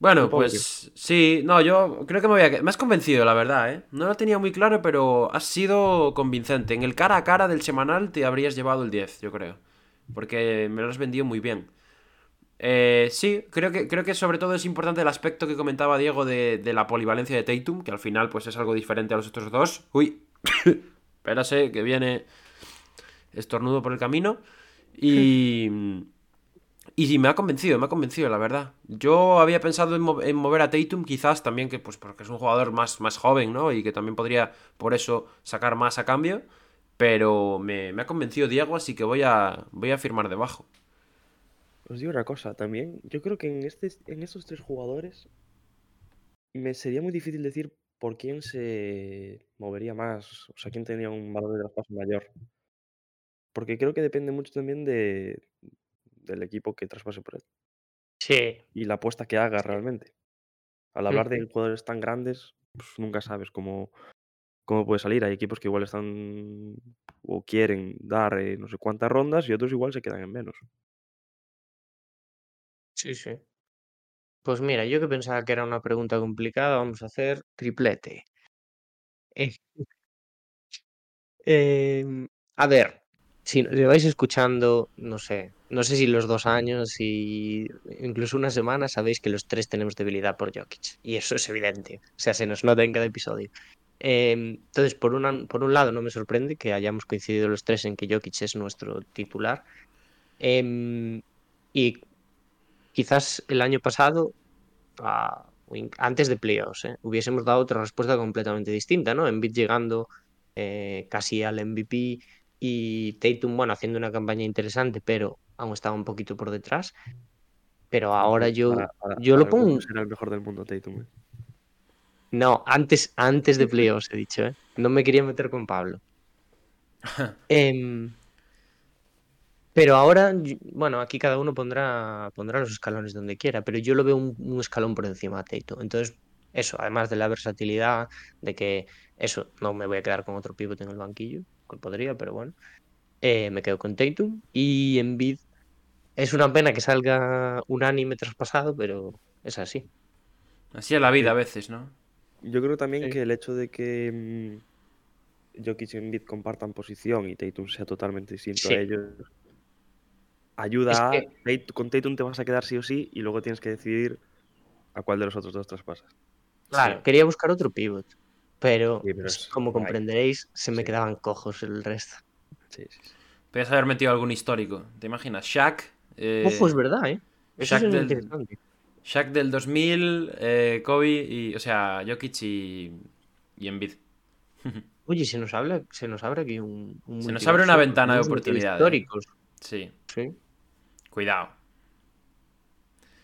Speaker 5: Bueno, pues sí, no, yo creo que me voy a... que- Me has convencido, la verdad, ¿eh? No lo tenía muy claro, pero has sido convincente. En el cara a cara del semanal te habrías llevado el 10, yo creo. Porque me lo has vendido muy bien. Eh, sí, creo que, creo que sobre todo es importante el aspecto que comentaba Diego de, de la polivalencia de Tatum, que al final pues es algo diferente a los otros dos. Uy, [coughs] espérase, que viene estornudo por el camino. Y... Y me ha convencido, me ha convencido, la verdad. Yo había pensado en mover a Tatum, quizás también que, pues, porque es un jugador más, más joven, ¿no? Y que también podría, por eso, sacar más a cambio. Pero me, me ha convencido Diego, así que voy a, voy a firmar debajo.
Speaker 3: Os digo una cosa también. Yo creo que en, este, en estos tres jugadores me sería muy difícil decir por quién se movería más. O sea, quién tenía un valor de traspaso mayor. Porque creo que depende mucho también de, del equipo que traspase por él.
Speaker 4: Sí.
Speaker 3: Y la apuesta que haga realmente. Al hablar de jugadores tan grandes, pues nunca sabes cómo, cómo puede salir. Hay equipos que igual están o quieren dar eh, no sé cuántas rondas y otros igual se quedan en menos.
Speaker 4: Sí, sí. Pues mira, yo que pensaba que era una pregunta complicada, vamos a hacer triplete. Eh, [laughs] em, a ver, si nos lleváis escuchando, no sé, no sé si los dos años, si incluso una semana, sabéis que los tres tenemos debilidad por Jokic. Y eso es evidente. O sea, se nos nota en cada episodio. Em, entonces, por una- por un lado, no me sorprende que hayamos coincidido los tres en que Jokic es nuestro titular. Em, y quizás el año pasado, antes de playoffs, ¿eh? hubiésemos dado otra respuesta completamente distinta, ¿no? Embiid llegando eh, casi al MVP y Tatum, bueno, haciendo una campaña interesante, pero aún estaba un poquito por detrás. Pero ahora yo,
Speaker 3: para- para-
Speaker 4: yo lo
Speaker 3: para
Speaker 4: pongo.
Speaker 3: Era el mejor del mundo, Tatum. ¿eh?
Speaker 4: No, antes, antes de playoffs he dicho, ¿eh? No me quería meter con Pablo. Em, [laughs] pero ahora, bueno, aquí cada uno pondrá, pondrá los escalones donde quiera, pero yo lo veo un, un escalón por encima de Tatum. Entonces, eso, además de la versatilidad, de que eso, no me voy a quedar con otro pivote en el banquillo, que podría, pero bueno, eh, me quedo con Tatum y Embiid. Es una pena que salga unánime traspasado, pero es así.
Speaker 5: Así es la vida a veces, ¿no?
Speaker 3: Yo creo también
Speaker 4: Sí.
Speaker 3: que el hecho de que mm, Jokic y Embiid compartan posición y Tatum sea totalmente distinto
Speaker 4: Sí.
Speaker 3: a ellos ayuda
Speaker 4: Es
Speaker 3: a
Speaker 4: que-
Speaker 3: con Tatum te vas a quedar sí o sí y luego tienes que decidir a cuál de los otros dos traspasas.
Speaker 4: Claro,
Speaker 5: Sí.
Speaker 4: quería buscar otro pivot, pero,
Speaker 3: Sí, pero es-
Speaker 4: como comprenderéis, se me
Speaker 3: Sí.
Speaker 4: quedaban cojos el resto.
Speaker 3: Sí, sí, sí.
Speaker 5: Podrías haber metido algún histórico. ¿Te imaginas? Shaq. eh,
Speaker 4: Ojo, es verdad, ¿eh? Eso
Speaker 5: Shaq
Speaker 4: es
Speaker 5: del-
Speaker 4: interesante.
Speaker 5: Shaq del 2000, eh, Kobe y. O sea, Jokic y. Y Embiid. [laughs]
Speaker 4: Oye, se nos habla, se nos abre aquí un, un
Speaker 5: Se nos abre una ventana de
Speaker 4: unos
Speaker 5: oportunidad.
Speaker 4: Históricos,
Speaker 5: Sí,
Speaker 4: sí.
Speaker 5: Cuidado.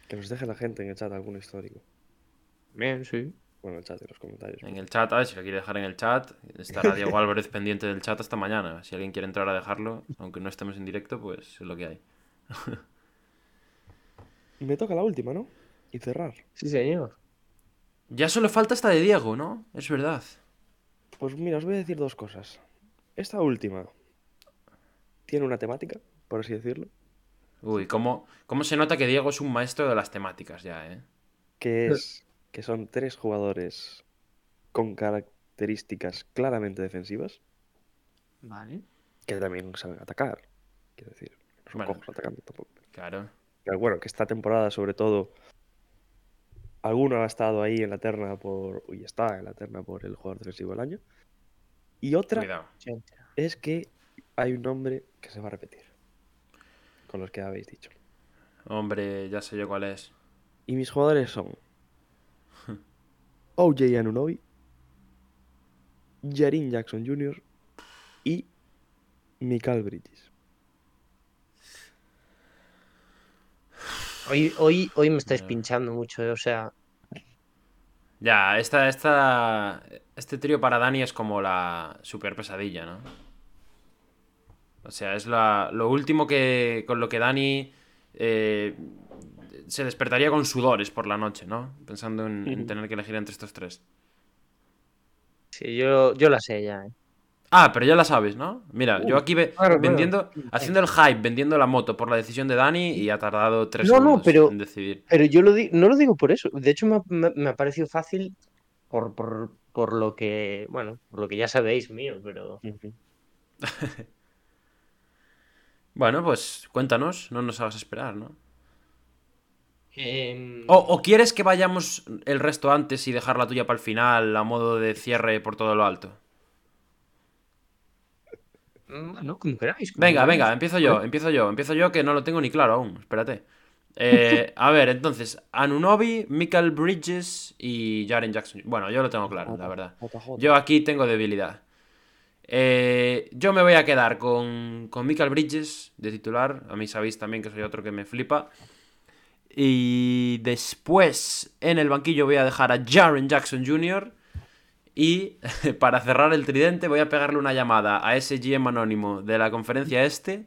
Speaker 3: Que nos deje la gente en el chat algún histórico.
Speaker 4: Bien, sí.
Speaker 3: Bueno, en el chat, en los comentarios.
Speaker 5: En el chat, a ver si lo quiere dejar en el chat. Estará Diego [laughs] Álvarez pendiente del chat hasta mañana. Si alguien quiere entrar a dejarlo, aunque no estemos en directo, pues es lo que hay. [laughs]
Speaker 3: Me toca la última, ¿no? Y cerrar.
Speaker 4: Sí, señor.
Speaker 5: Ya solo falta esta de Diego, ¿no? Es verdad.
Speaker 3: Pues mira, os voy a decir dos cosas. Esta última tiene una temática, por así decirlo,
Speaker 5: Uy, ¿cómo, cómo se nota que Diego es un maestro de las temáticas ya, ¿eh?
Speaker 3: que es que son tres jugadores con características claramente defensivas,
Speaker 4: Vale.
Speaker 3: que también saben atacar. Quiero decir, no son
Speaker 5: Bueno.
Speaker 3: cojos atacando tampoco.
Speaker 5: Claro.
Speaker 3: Pero bueno, que esta temporada, sobre todo, alguno ha estado ahí en la terna por. Y está en la terna por el jugador defensivo del año. Y otra
Speaker 5: Cuidado.
Speaker 3: es que hay un nombre que se va a repetir. Con los que habéis dicho.
Speaker 5: Hombre, ya sé yo cuál es.
Speaker 3: Y mis jugadores son. [laughs] OJ Anunobi, Jarin Jackson Jr. y Mikael Bridges.
Speaker 4: Hoy, hoy, hoy me estáis pinchando mucho, eh, o sea.
Speaker 5: Ya, esta, esta, este trío para Dani es como la super pesadilla, ¿no? O sea, es la, lo último que con lo que Dani eh, se despertaría con sudores por la noche, ¿no? Pensando en, tener que elegir entre estos tres.
Speaker 4: Sí, yo, yo la sé ya, eh.
Speaker 5: Ah, pero ya la sabes, ¿no? Mira, yo
Speaker 3: Uh,
Speaker 5: aquí ve-
Speaker 4: claro, claro.
Speaker 5: vendiendo, haciendo el hype, vendiendo la moto por la decisión de Dani y ha tardado tres
Speaker 4: No, no,
Speaker 5: segundos
Speaker 4: pero-
Speaker 5: en decidir.
Speaker 4: Pero yo lo di- no lo digo por eso. De hecho, me ha, me- me ha parecido fácil por, por, por lo que. Bueno, por lo que ya sabéis mío, pero. [laughs]
Speaker 5: Bueno, pues cuéntanos, no nos hagas esperar, ¿no?
Speaker 4: Em,
Speaker 5: O, o quieres que vayamos el resto antes y dejar la tuya para el final, a modo de cierre por todo lo alto?
Speaker 4: Bueno, como queráis. como
Speaker 5: Venga,
Speaker 4: queráis.
Speaker 5: venga, empiezo yo, empiezo yo, empiezo yo que no lo tengo ni claro aún, espérate. Eh, [laughs] a ver, entonces, Anunobi, Michael Bridges y Jaren Jackson. Bueno, yo lo tengo claro, la verdad. Yo aquí tengo debilidad. Eh, yo me voy a quedar con, con Michael Bridges de titular. A mí sabéis también que soy otro que me flipa. Y después en el banquillo voy a dejar a Jaren Jackson Jr. Y [laughs] para cerrar el tridente voy a pegarle una llamada a ese GM anónimo de la conferencia este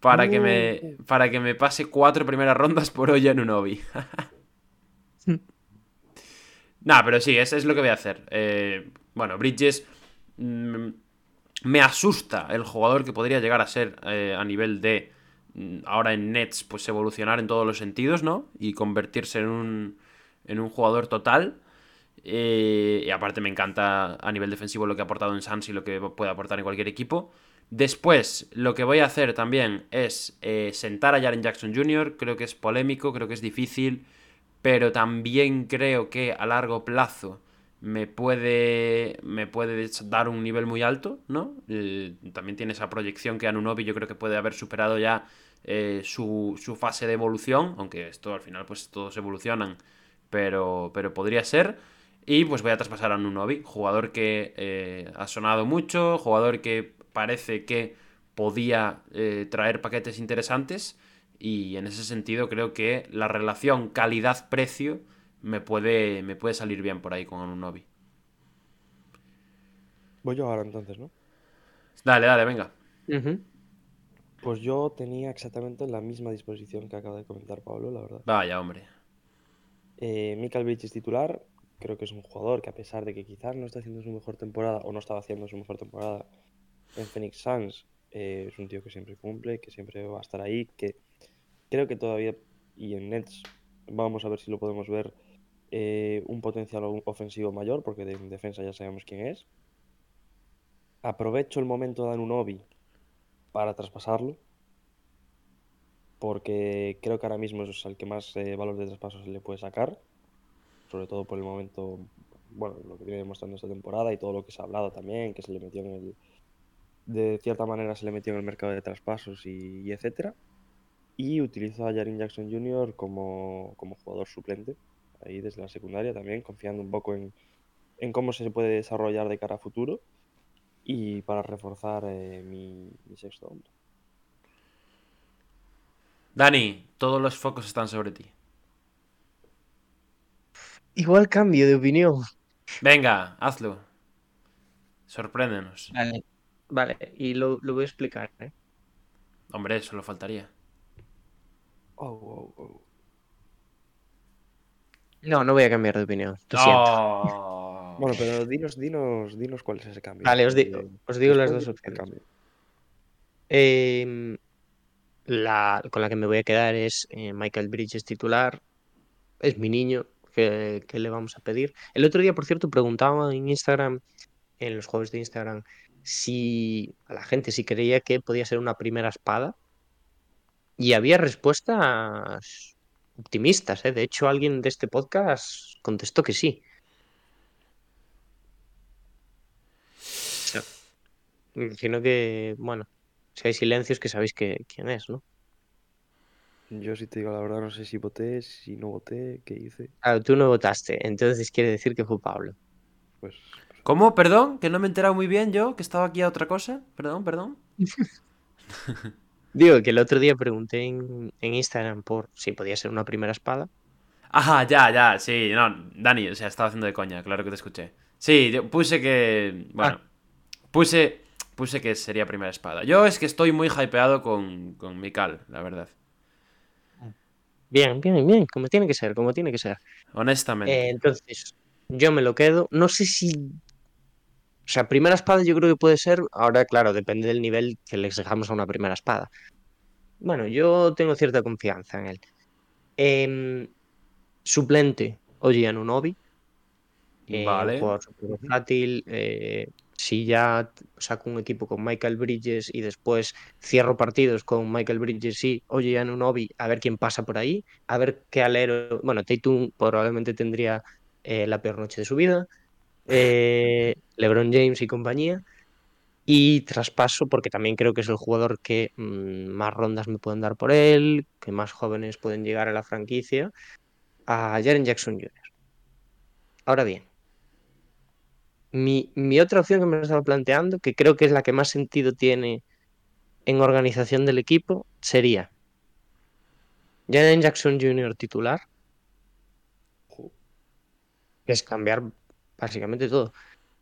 Speaker 5: para que me, para que me pase cuatro primeras rondas por hoy en Unobi. [laughs] Nah, pero sí, eso es lo que voy a hacer. Eh, bueno, Bridges me asusta el jugador que podría llegar a ser eh, a nivel de mm, ahora en Nets, pues evolucionar en todos los sentidos, ¿no? Y convertirse en un, en un jugador total. Eh, y aparte me encanta a nivel defensivo lo que ha aportado en Suns y lo que puede aportar en cualquier equipo. Después, lo que voy a hacer también es eh, sentar a Jaren Jackson Jr. Creo que es polémico, creo que es difícil, pero también creo que a largo plazo me puede, me puede dar un nivel muy alto, ¿no? Eh, también tiene esa proyección que Anunobi yo creo que puede haber superado ya eh, su, su fase de evolución, aunque esto al final pues todos evolucionan, pero, pero podría ser. Y pues voy a traspasar a Anunobi, jugador que eh, ha sonado mucho, jugador que parece que podía traer paquetes interesantes y en ese sentido creo que la relación calidad-precio me puede, me puede salir bien por ahí con Anunobi.
Speaker 3: Voy yo ahora entonces, ¿no?
Speaker 5: Dale, dale, venga.
Speaker 3: Pues yo tenía exactamente la misma disposición que acaba de comentar Pablo, la verdad.
Speaker 5: Vaya, hombre.
Speaker 3: Eh, Michael Bridges titular, creo que es un jugador que a pesar de que quizás no está haciendo su mejor temporada o no estaba haciendo su mejor temporada en Phoenix Suns, eh, es un tío que siempre cumple, que siempre va a estar ahí, que creo que todavía, y en Nets vamos a ver si lo podemos ver, eh, un potencial ofensivo mayor, porque de- en defensa ya sabemos quién es. Aprovecho el momento de Anunobi para traspasarlo, porque creo que ahora mismo es el que más eh, valor de traspaso se le puede sacar, sobre todo por el momento, bueno, lo que viene demostrando esta temporada y todo lo que se ha hablado también, que se le metió en el, de cierta manera se le metió en el mercado de traspasos y, y etcétera. Y utilizo a Jaren Jackson Jr. como, como jugador suplente, ahí desde la secundaria también, confiando un poco en, en cómo se puede desarrollar de cara a futuro y para reforzar eh, mi, mi sexto hombre.
Speaker 5: Dani, todos los focos están sobre ti.
Speaker 4: Igual cambio de opinión.
Speaker 5: Venga, hazlo. Sorpréndenos.
Speaker 4: Vale. Vale, y lo, lo voy a explicar, ¿eh?
Speaker 5: Hombre, eso lo faltaría.
Speaker 3: Oh, oh, oh.
Speaker 4: No, no voy a cambiar de opinión. Lo siento.
Speaker 5: Oh.
Speaker 3: Bueno, pero dinos, dinos, dinos cuál es ese cambio.
Speaker 4: Vale, os, di-
Speaker 3: porque
Speaker 4: os digo las dos opciones.
Speaker 3: cambio.
Speaker 4: Em, la, con la que me voy a quedar es eh, Michael Bridges titular. Es mi niño. ¿qué, qué le vamos a pedir? El otro día, por cierto, preguntaba en Instagram, en los juegos de Instagram, si a la gente si creía que podía ser una primera espada. Y había respuestas optimistas. ¿eh? De hecho, alguien de este podcast contestó que sí. Imagino que, bueno, si hay silencios que sabéis que, quién es, ¿no?
Speaker 3: Yo si te digo la verdad, no sé si voté, si no voté, qué hice.
Speaker 4: Claro, tú no votaste, entonces quiere decir que fue Pablo.
Speaker 3: Pues
Speaker 5: ¿Cómo? Perdón, que no me he enterado muy bien yo, que estaba aquí a otra cosa. Perdón, perdón. [laughs]
Speaker 4: Digo que el otro día pregunté en, en Instagram por si podía ser una primera espada.
Speaker 5: Ajá, ya, ya, sí, no, Dani, o sea, estaba haciendo de coña, claro que te escuché. Sí, yo puse que, bueno, puse, puse que sería primera espada. Yo es que estoy muy hypeado con, con Mikal, la verdad,
Speaker 4: Bien, bien, bien, como tiene que ser, como tiene que ser.
Speaker 5: honestamente.
Speaker 4: Eh, entonces, yo me lo quedo. No sé si. O sea, primera espada yo creo que puede ser. Ahora, claro, depende del nivel que le exijamos a una primera espada. Bueno, yo tengo cierta confianza en él. Em, suplente, Oji Anunobi. Eh,
Speaker 5: Vale.
Speaker 4: Por versátil. eh, si ya saco un equipo con Michael Bridges y después cierro partidos con Michael Bridges y Oji Anunobi, a ver quién pasa por ahí, a ver qué alero. Bueno, Tatum probablemente tendría eh, la peor noche de su vida. Eh, LeBron James y compañía. Y traspaso, porque también creo que es el jugador que mm, más rondas me pueden dar por él, que más jóvenes pueden llegar a la franquicia, a Jaren Jackson Jr. Ahora bien, mi, mi otra opción que me estaba planteando, que creo que es la que más sentido tiene en organización del equipo, sería Jaren Jackson Jr. titular, que es cambiar básicamente todo.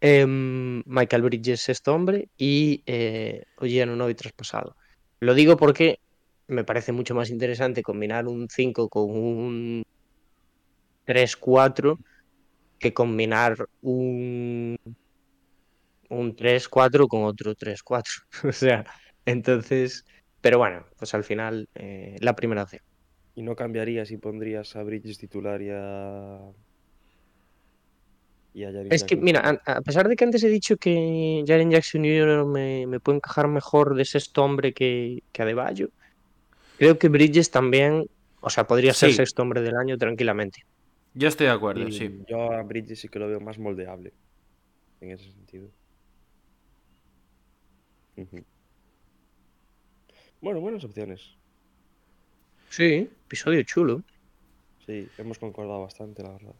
Speaker 4: Em, Michael Bridges sexto hombre y eh, Oji Anunoby traspasado. Lo digo porque me parece mucho más interesante combinar un 5 con un 3-4 que combinar un, un 3-4 con otro 3-4. [laughs] o sea, entonces, pero bueno, pues al final eh, la primera opción.
Speaker 3: ¿Y no cambiarías y pondrías a Bridges titular y a. y a Jaren
Speaker 4: Es que, mira, a, a pesar de que antes he dicho que Jaren Jackson Jr. me, me puede encajar mejor de sexto hombre que, que Adebayo, creo que Bridges también, o sea, podría ser
Speaker 5: Sí.
Speaker 4: sexto hombre del año tranquilamente.
Speaker 5: Yo estoy de acuerdo,
Speaker 3: Y
Speaker 5: sí.
Speaker 3: Yo a Bridges sí que lo veo más moldeable. En ese sentido. Bueno, buenas opciones.
Speaker 4: Sí, episodio chulo.
Speaker 3: Sí, hemos concordado bastante, la verdad.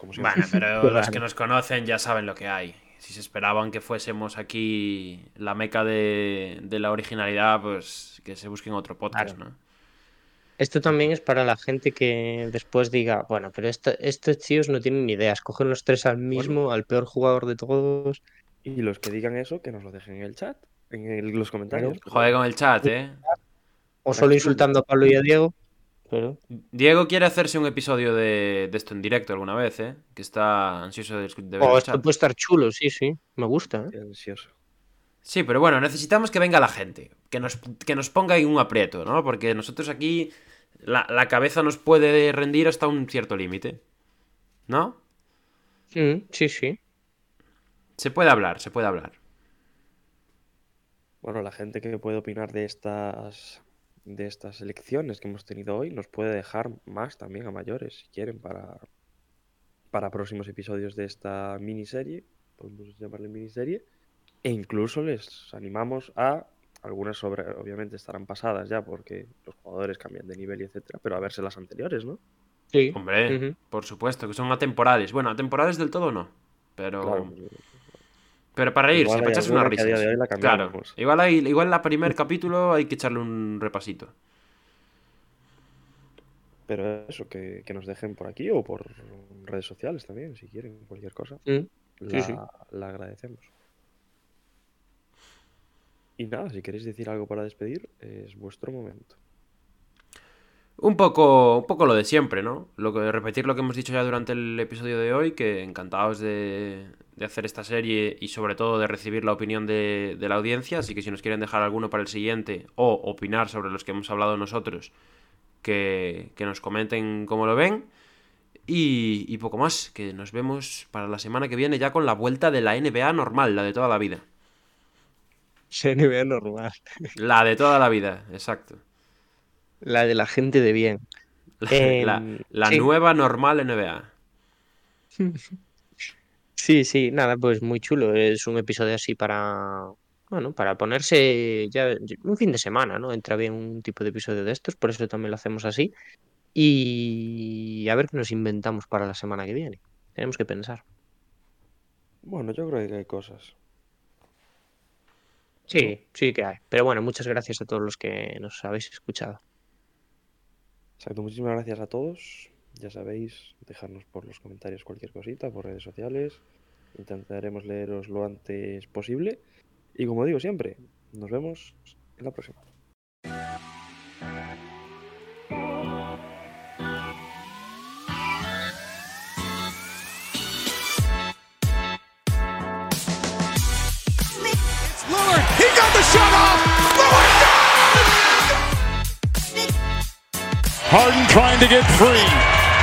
Speaker 3: Como.
Speaker 5: Bueno, pero [laughs] los
Speaker 4: raro.
Speaker 5: que nos conocen ya saben lo que hay. Si se esperaban que fuésemos aquí la meca de, de la originalidad, pues que se busquen otro podcast,
Speaker 4: Claro.
Speaker 5: ¿no?
Speaker 4: Esto también es para la gente que después diga, bueno, pero esto- estos tíos no tienen ni idea, escogen los tres al mismo, al peor jugador de todos.
Speaker 3: Y los que digan eso, que nos lo dejen en el chat, en el- los comentarios.
Speaker 5: Joder con el chat, ¿eh?
Speaker 4: O solo insultando a Pablo y a Diego. Pero
Speaker 5: Diego quiere hacerse un episodio de, de esto en directo alguna vez, ¿eh? Que está ansioso de, de ver
Speaker 4: Oh, esto
Speaker 5: chat.
Speaker 4: puede estar chulo, sí, sí. Me gusta. ¿eh?
Speaker 3: Ansioso.
Speaker 5: Sí, pero bueno, necesitamos que venga la gente, que nos, que nos ponga en un aprieto, ¿no? Porque nosotros aquí la, la cabeza nos puede rendir hasta un cierto límite, ¿no?
Speaker 4: Mm, sí, sí.
Speaker 5: Se puede hablar, se puede hablar.
Speaker 3: Bueno, la gente que puede opinar de estas de estas elecciones que hemos tenido hoy nos puede dejar más también a mayores, si quieren, para, para próximos episodios de esta miniserie, podemos llamarle miniserie, e incluso les animamos a, algunas sobre, obviamente estarán pasadas ya porque los jugadores cambian de nivel y etcétera, pero a verse las anteriores, ¿no?
Speaker 4: Sí.
Speaker 5: Hombre, por supuesto, que son atemporales. Bueno, atemporales del todo no, pero...
Speaker 3: Claro,
Speaker 5: Pero para reírse, para echarse unas risas.
Speaker 3: la
Speaker 5: claro,
Speaker 3: cambiamos.
Speaker 5: igual, hay, igual la primer [laughs] capítulo hay que echarle un repasito.
Speaker 3: Pero eso, que, que nos dejen por aquí o por redes sociales también, si quieren, cualquier cosa.
Speaker 4: Mm.
Speaker 3: La,
Speaker 4: sí.
Speaker 3: la agradecemos. Y nada, si queréis decir algo para despedir, es vuestro momento.
Speaker 5: Un poco, un poco lo de siempre, ¿no? Lo que, repetir lo que hemos dicho ya durante el episodio de hoy, que encantados de, de hacer esta serie y sobre todo de recibir la opinión de, de la audiencia, así que si nos quieren dejar alguno para el siguiente o opinar sobre los que hemos hablado nosotros, que, que nos comenten cómo lo ven. Y, y poco más, que nos vemos para la semana que viene ya con la vuelta de la NBA normal, la de toda la vida. [laughs]
Speaker 4: NBA normal.
Speaker 5: La de toda la vida, exacto.
Speaker 4: La de la gente de bien. [laughs]
Speaker 5: La,
Speaker 4: Em,
Speaker 5: la- la
Speaker 4: sí.
Speaker 5: nueva normal NBA. [laughs]
Speaker 4: Sí, sí, nada, pues muy chulo. Es un episodio así para, bueno, para ponerse ya un fin de semana, ¿no? Entra bien un tipo de episodio de estos, por eso también lo hacemos así. Y a ver qué nos inventamos para la semana que viene. Tenemos que pensar.
Speaker 3: Bueno, yo creo que hay cosas.
Speaker 4: Sí, sí que hay. Pero bueno, muchas gracias a todos los que nos habéis escuchado.
Speaker 3: Exacto, muchísimas gracias a todos. Ya sabéis, dejarnos por los comentarios cualquier cosita, por redes sociales. Intentaremos leeros lo antes posible. Y como digo siempre, nos vemos en la próxima.
Speaker 1: Harden trying to get.